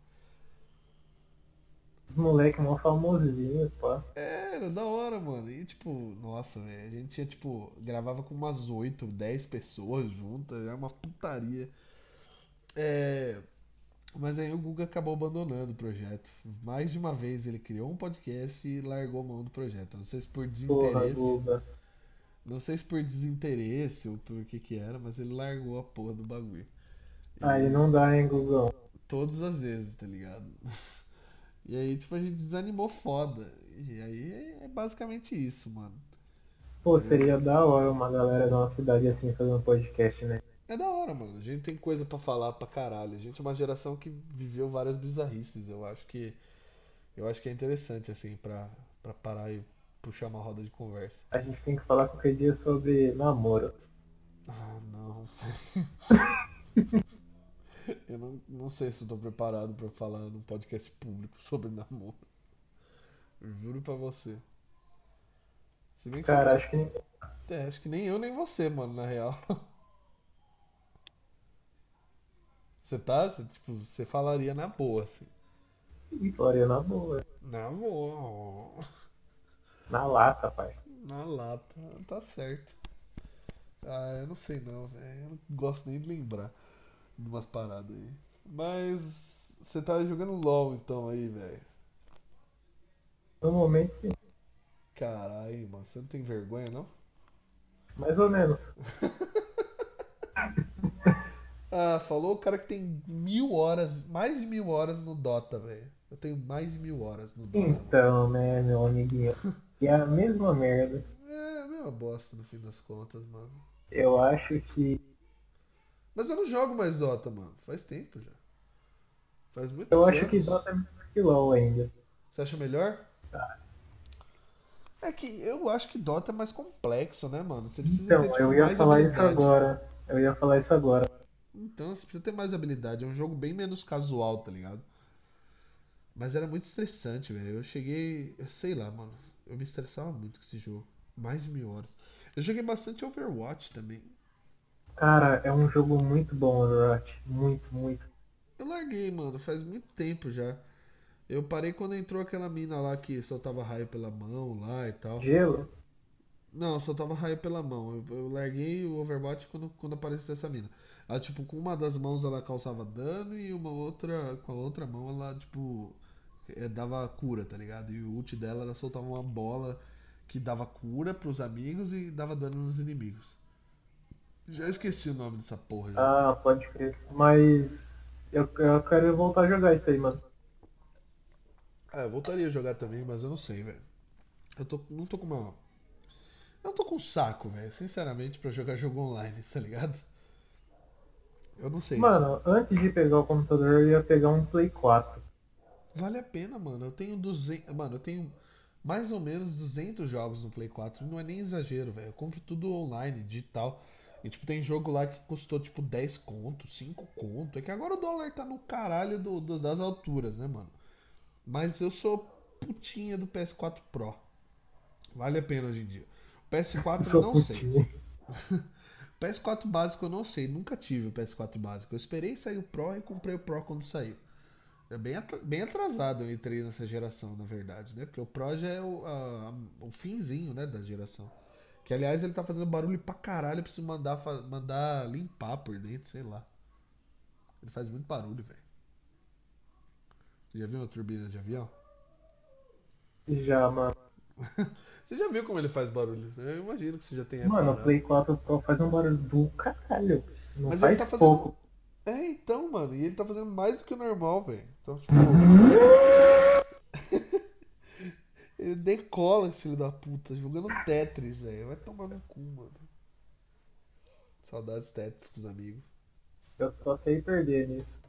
Moleque mó famosinho, pá. É, Era da hora, mano. E, tipo, nossa, velho. A gente tinha, tipo, gravava com umas 8, 10 pessoas juntas. Era uma putaria. É. Mas aí o Guga acabou abandonando o projeto. Mais de uma vez ele criou um podcast e largou a mão do projeto. Não sei se por Porra, desinteresse. Guga. Não sei se por desinteresse ou por que que era, mas ele largou a porra do bagulho. Aí não dá, hein, Gugão. Todas as vezes, tá ligado? E aí, tipo, a gente desanimou foda. E aí é- é basicamente isso, mano. Pô, seria da hora uma galera da nossa cidade assim fazer um podcast, né? É da hora, mano. A gente tem coisa pra falar pra caralho. A gente é uma geração que viveu várias bizarrices. Eu acho que. Eu acho que é interessante, assim, pra, pra parar e puxar uma roda de conversa. A gente tem que falar qualquer dia sobre namoro. Ah, não. Eu não, não sei se eu tô preparado pra falar num podcast público sobre namoro. Juro pra você. Se bem que Cara, você... acho que É, acho que nem eu nem você, mano, na real. Você tá? Você, tipo, você falaria na boa, assim. Vitória na boa. Na boa. Na lata, pai. Na lata. Tá certo. Ah, eu não sei não, velho. Eu não gosto nem de lembrar de umas paradas aí. Mas você tá jogando LOL então aí, velho. No momento, sim. Caralho, mano. Você não tem vergonha, não? Mais ou menos. Ah, falou o cara que tem mil horas, mais de mil horas no Dota, velho. Eu tenho mais de mil horas no Dota. Então, né, meu amiguinho. E é a mesma merda. É, a mesma bosta no fim das contas, mano. Eu acho que. Mas eu não jogo mais Dota, mano. Faz tempo já. Faz muito Eu anos. acho que Dota é melhor que LOL ainda. Você acha melhor? É que eu acho que Dota é mais complexo, né, mano? Você precisa Então, ter tipo, eu ia falar isso agora. Eu ia falar isso agora. Então, você precisa ter mais habilidade. É um jogo bem menos casual, tá ligado? Mas era muito estressante, velho. Eu cheguei. Eu sei lá, mano. Eu me estressava muito com esse jogo. Mais de mil horas. Eu joguei bastante Overwatch também. Cara, é um jogo muito bom, Overwatch. Muito, muito. Eu larguei, mano. Faz muito tempo já. Eu parei quando entrou aquela mina lá que soltava raio pela mão lá e tal. Gelo? Não, soltava raio pela mão. Eu, eu larguei o Overwatch quando, quando apareceu essa mina. Ela, tipo, com uma das mãos ela causava dano e uma outra, com a outra mão ela, tipo, eh, dava cura, tá ligado? E o ult dela era soltar uma bola que dava cura pros amigos e dava dano nos inimigos. Já esqueci o nome dessa porra já. Ah, pode crer. Mas eu, eu quero voltar a jogar isso aí, mano. Ah, eu voltaria a jogar também, mas eu não sei, velho. Eu tô, não tô com uma. Eu não tô com saco, velho, sinceramente, pra jogar jogo online, tá ligado? Eu não sei. Mano, antes de pegar o computador, eu ia pegar um Play 4. Vale a pena, mano. Eu tenho 200. Mano, eu tenho mais ou menos 200 jogos no Play 4. Não é nem exagero, velho. Eu compro tudo online, digital. E, tipo, tem jogo lá que custou, tipo, 10 conto, 5 conto. É que agora o dólar tá no caralho do- do- das alturas, né, mano? Mas eu sou putinha do PS4 Pro. Vale a pena hoje em dia. O PS4 eu não sei. putinha. PS4 básico eu não sei, nunca tive o PS4 básico. Eu esperei sair o Pro e comprei o Pro quando saiu. É bem, bem atrasado eu entrei nessa geração, na verdade, né? Porque o Pro já é o, a- o finzinho, né, da geração. Que aliás ele tá fazendo barulho pra caralho, eu preciso mandar, mandar limpar por dentro, sei lá. Ele faz muito barulho, velho. Já viu uma turbina de avião? Já, mano. Você já viu como ele faz barulho? Eu imagino que você já tenha. Mano, o. Play 4 Pro faz um barulho do caralho. Não Mas faz ele tá fazendo- pouco. É, então, mano, e ele tá fazendo mais do que o normal, velho. Então, tipo. ele decola esse filho da puta, jogando Tetris, velho. Vai tomar no cu, mano. Saudades Tetris com os amigos. Eu só sei perder nisso.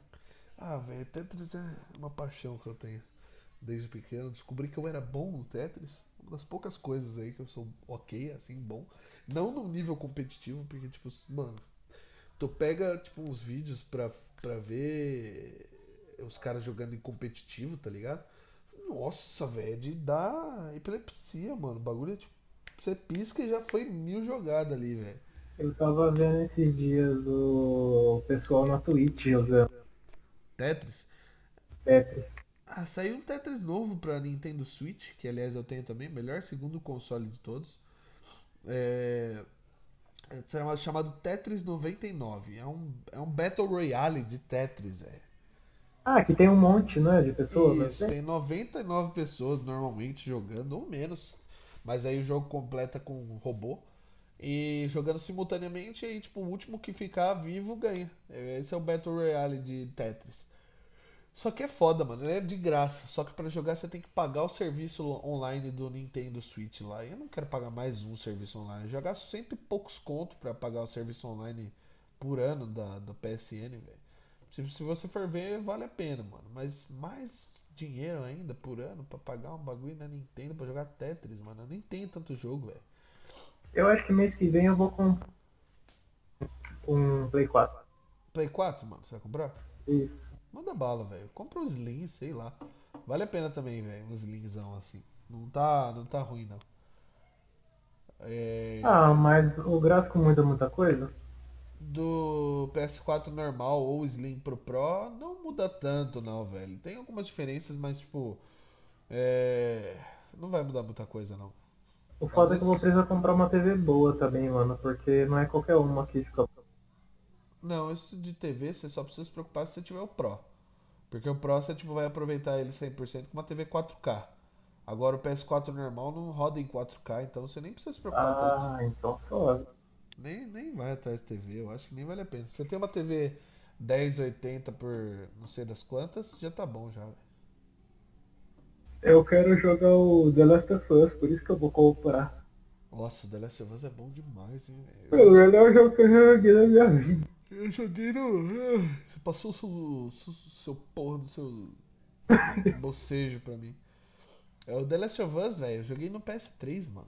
Ah, velho, Tetris é uma paixão que eu tenho. Desde pequeno, descobri que eu era bom no Tetris. Uma das poucas coisas aí que eu sou ok, assim, bom. Não no nível competitivo, porque, tipo, mano, tu pega, tipo, uns vídeos pra, pra ver os caras jogando em competitivo, tá ligado? Nossa, velho, é de dar epilepsia, mano. O bagulho é tipo, você pisca e já foi mil jogadas ali, velho. Eu tava vendo esses dias o pessoal na Twitch jogando Tetris. Tetris. Ah, saiu um Tetris novo pra Nintendo Switch, que aliás eu tenho também, melhor segundo console de todos. É, é chamado- Tetris 99. É um, é um Battle Royale de Tetris, velho. Ah, que tem um monte, né, de pessoas. né? Isso, tem 99 pessoas normalmente jogando, ou menos. Mas aí o jogo completa com um robô. E jogando simultaneamente, aí tipo, o último que ficar vivo ganha. Esse é o Battle Royale de Tetris. Só que é foda, mano. Ele é de graça. Só que pra jogar você tem que pagar o serviço online do Nintendo Switch lá. Eu não quero pagar mais um serviço online. Gasto cento e poucos conto pra pagar o serviço online por ano da, da PSN, velho. Se, se você for ver, vale a pena, mano. Mas mais dinheiro ainda por ano pra pagar um bagulho na Nintendo pra jogar Tetris, mano. Eu nem tenho tanto jogo, velho. Eu acho que mês que vem eu vou comprar um Play 4. Play 4, mano, você vai comprar? Isso. Manda bala, velho. Compra um Slim, sei lá. Vale a pena também, velho. Um Slimzão assim. Não tá, não tá ruim, não. É, Ah, mas o gráfico muda muita coisa? do PS4 normal ou Slim pro Pro não muda tanto, não, velho. Tem algumas diferenças, mas tipo. É... Não vai mudar muita coisa, não. O foda é Às que eu vou vezes- precisar comprar uma TV boa também, mano, porque não é qualquer uma que fica. Não, esse de TV você só precisa se preocupar se você tiver o Pro. Porque o Pro você tipo, vai aproveitar ele 100% com uma TV 4K. Agora o PS4 normal não roda em 4K, então você nem precisa se preocupar tanto. Ah, então suave. Nem, nem vai atrás de TV, eu acho que nem vale a pena. Se você tem uma TV 1080 por não sei das quantas, já tá bom já. Eu quero jogar o The Last of Us, por isso que eu vou comprar. Nossa, The Last of Us é bom demais, hein, É velho. o melhor jogo que eu joguei na minha vida. Eu joguei no. Você passou o seu, seu, seu porra do seu bocejo pra mim. É o The Last of Us, velho. Eu joguei no PS3, mano.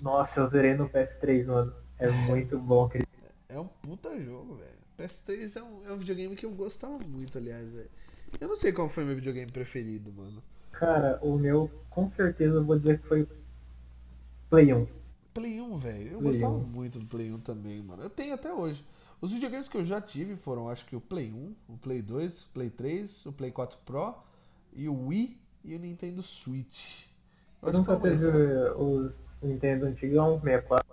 Nossa, eu zerei no PS3, mano. É muito bom aquele. É um puta jogo, velho. PS3 é um, é um videogame que eu gostava muito, aliás, velho. Eu não sei qual foi meu videogame preferido, mano. Cara, o meu, com certeza, eu vou dizer que foi Play 1. Play 1, velho. Eu Play gostava 1. muito do Play 1 também, mano. Eu tenho até hoje. Os videogames que eu já tive foram, acho que o Play 1, o Play 2, o Play 3, o Play 4 Pro e o Wii e o Nintendo Switch. Eu nunca teve os Nintendo antigão, 64.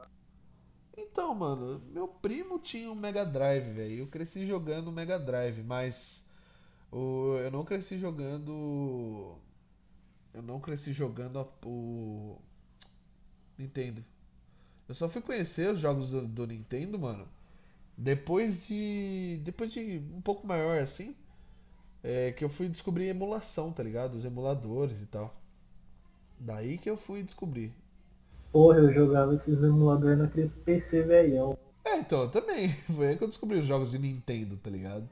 Então, mano, meu primo tinha um Mega Drive, velho. Eu cresci jogando o Mega Drive, mas o, eu não cresci jogando. Eu não cresci jogando a- o Nintendo. Eu só fui conhecer os jogos do, do Nintendo, mano, depois de. Depois de um pouco maior assim. É, que eu fui descobrir emulação, tá ligado? Os emuladores e tal. Daí que eu fui descobrir. Porra, eu jogava esses emuladores naqueles PC velhão. É, então, eu também. Foi aí que eu descobri os jogos de Nintendo, tá ligado?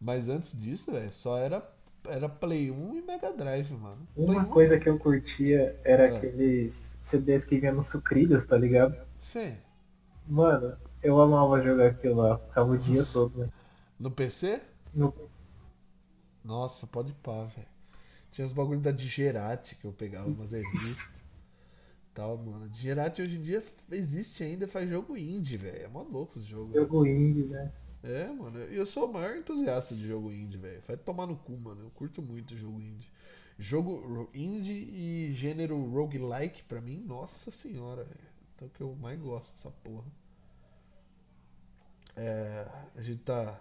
Mas antes disso, velho, só era, era Play 1 e Mega Drive, mano. Play Uma 1, coisa que eu curtia era Ah. aqueles CDs que vinham nos sucrilhos, tá ligado? Sim. Mano, eu amava jogar aquilo lá, ficava o dia todo, né? No PC? No... Nossa, pode pá, velho. Tinha os bagulho da Digerati que eu pegava umas revistas. Tal, mano. Digerati hoje em dia existe ainda, faz jogo indie, velho. É mó louco esse jogo. velho. Jogo indie, né? É, mano. E eu sou o maior entusiasta de jogo indie, velho. Vai tomar no cu, mano. Eu curto muito jogo indie. Jogo indie e gênero roguelike, pra mim, nossa senhora, velho. Então que eu mais gosto dessa porra. É, a gente tá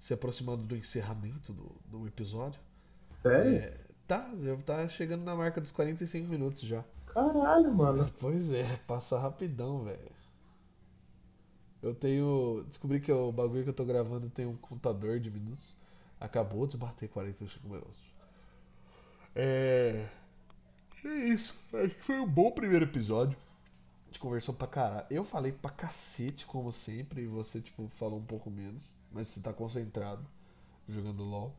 se aproximando do encerramento do, do episódio. Sério? É, tá, já tá chegando na marca dos 45 minutos já. Caralho, mano. Pois é, passa rapidão, velho. Eu tenho. Descobri que o bagulho que eu tô gravando tem um contador de minutos. Acabou de bater 45 minutos. É. É isso. Acho que foi um bom primeiro episódio. A gente conversou pra caralho. Eu falei pra cacete, como sempre, e você, tipo, falou um pouco menos. Mas você tá concentrado jogando LOL.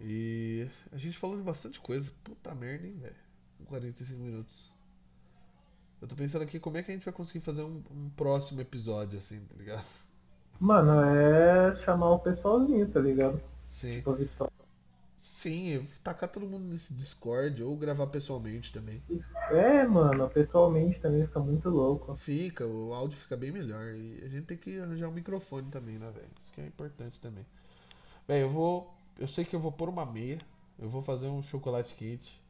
E a gente falou de bastante coisa. Puta merda, hein, velho. Com 45 minutos. Eu tô pensando aqui como é que a gente vai conseguir fazer um, um próximo episódio, assim, tá ligado? Mano, é chamar o pessoalzinho, tá ligado? Sim. Tipo. Sim, tacar todo mundo nesse Discord ou gravar pessoalmente também. É, mano, pessoalmente também fica muito louco. Fica, o áudio fica bem melhor. E a gente tem que arranjar um microfone também, né, velho? Isso que é importante também. Velho, eu vou. Eu sei que eu vou pôr uma meia. Eu vou fazer um chocolate quente.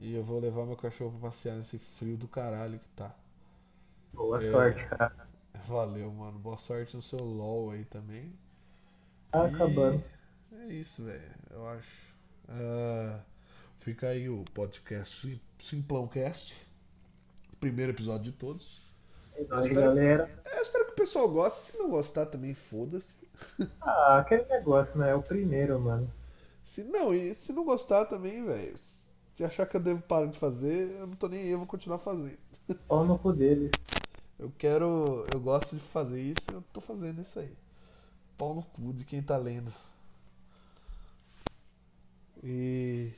E eu vou levar meu cachorro pra passear nesse frio do caralho que tá. Boa É. sorte, cara. Valeu, mano. Boa sorte no seu LOL aí também. Tá E acabando. É isso, velho. Eu acho. Ah, fica aí o podcast Sim- Simplãocast. Primeiro episódio de todos. É nóis, espero- galera. Eu espero que o pessoal goste. Se não gostar também, foda-se. Ah, aquele negócio, né? É o primeiro, mano. Se não, e se não gostar também, velho. Se achar que eu devo parar de fazer, eu não tô nem aí, eu vou continuar fazendo. Pau no cu deles. Eu quero. Eu gosto de fazer isso, eu tô fazendo isso aí. Pau no cu de quem tá lendo. E.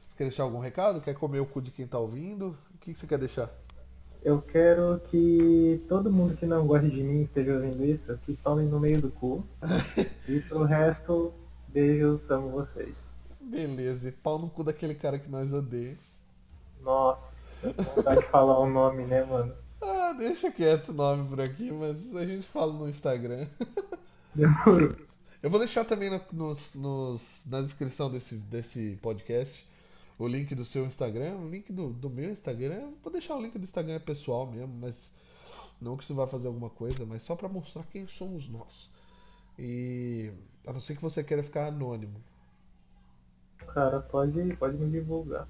Você quer deixar algum recado? Quer comer o cu de quem tá ouvindo? O que que você quer deixar? Eu quero que todo mundo que não gosta de mim esteja ouvindo isso, que tomem no meio do cu. e pro resto, beijos, amo vocês. Beleza, e pau no cu daquele cara que nós odeia. Nossa, vontade de falar o nome, né, mano? Ah, deixa quieto o nome por aqui, mas a gente fala no Instagram. Demorou. Eu vou deixar também no- nos, nos- na descrição desse, desse podcast o link do seu Instagram, o link do, do meu Instagram. Vou deixar o link do Instagram pessoal mesmo, mas não que isso vá fazer alguma coisa, mas só pra mostrar quem somos nós. E a não ser que você queira ficar anônimo. Cara, pode, pode me divulgar.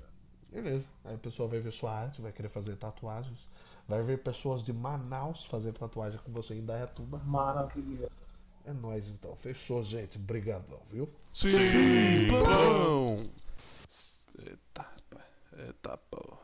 Beleza. Aí o pessoal vai ver sua arte, vai querer fazer tatuagens. Vai ver pessoas de Manaus fazer tatuagem com você em Dayatuba. Maravilha. É nóis então. Fechou, gente. Brigadão, viu? Eita, pá. eita, pô.